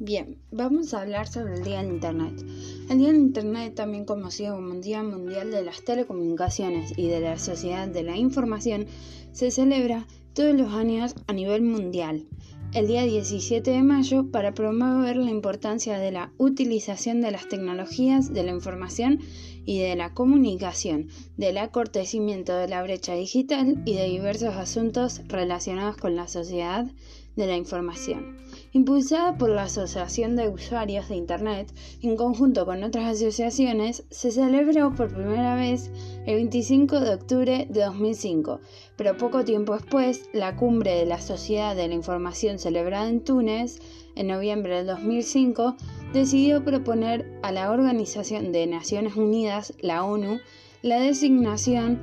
Bien, vamos a hablar sobre el Día de Internet. El Día de Internet, también conocido como Día Mundial de las Telecomunicaciones y de la Sociedad de la Información, se celebra todos los años a nivel mundial. El día 17 de mayo para promover la importancia de la utilización de las tecnologías de la información y de la comunicación, del acortecimiento de la brecha digital y de diversos asuntos relacionados con la sociedad de la información. Impulsada por la Asociación de Usuarios de Internet, en conjunto con otras asociaciones, se celebró por primera vez el 25 de octubre de 2005, pero poco tiempo después, la cumbre de la Sociedad de la Información celebrada en Túnez, en noviembre del 2005, decidió proponer a la Organización de Naciones Unidas, la ONU, la designación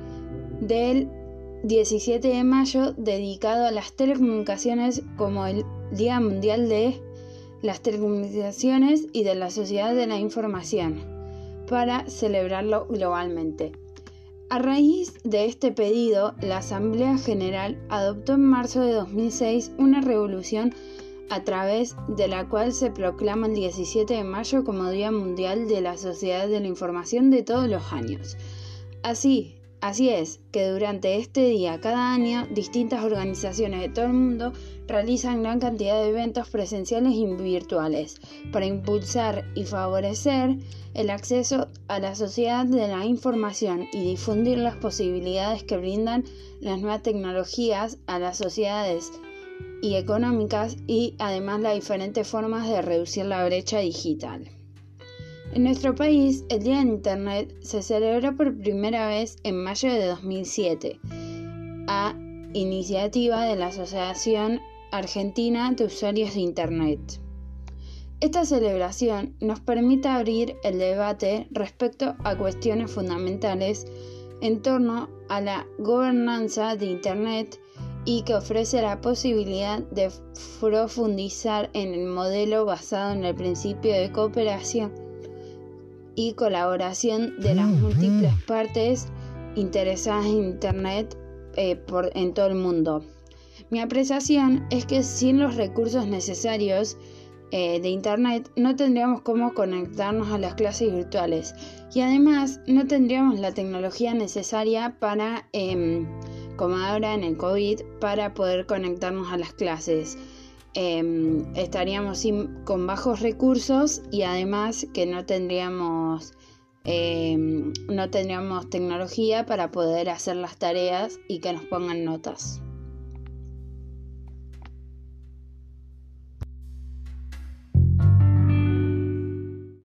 del 17 de mayo dedicado a las telecomunicaciones como el Día Mundial de las Telecomunicaciones y de la Sociedad de la Información, para celebrarlo globalmente. A raíz de este pedido, la Asamblea General adoptó en marzo de 2006 una revolución a través de la cual se proclama el 17 de mayo como Día Mundial de la Sociedad de la Información de todos los años. Así, Así es, que durante este día cada año distintas organizaciones de todo el mundo realizan gran cantidad de eventos presenciales y virtuales para impulsar y favorecer el acceso a la sociedad de la información y difundir las posibilidades que brindan las nuevas tecnologías a las sociedades y económicas y además las diferentes formas de reducir la brecha digital. En nuestro país, el Día de Internet se celebró por primera vez en mayo de 2007, a iniciativa de la Asociación Argentina de Usuarios de Internet. Esta celebración nos permite abrir el debate respecto a cuestiones fundamentales en torno a la gobernanza de Internet y que ofrece la posibilidad de profundizar en el modelo basado en el principio de cooperación y colaboración de las múltiples partes interesadas en Internet eh, por, en todo el mundo. Mi apreciación es que sin los recursos necesarios eh, de Internet no tendríamos cómo conectarnos a las clases virtuales y además no tendríamos la tecnología necesaria para, em, como ahora en el COVID, para poder conectarnos a las clases. Em, estaríamos con bajos recursos y además que no tendríamos em, no tendríamos tecnología para poder hacer las tareas y que nos pongan notas.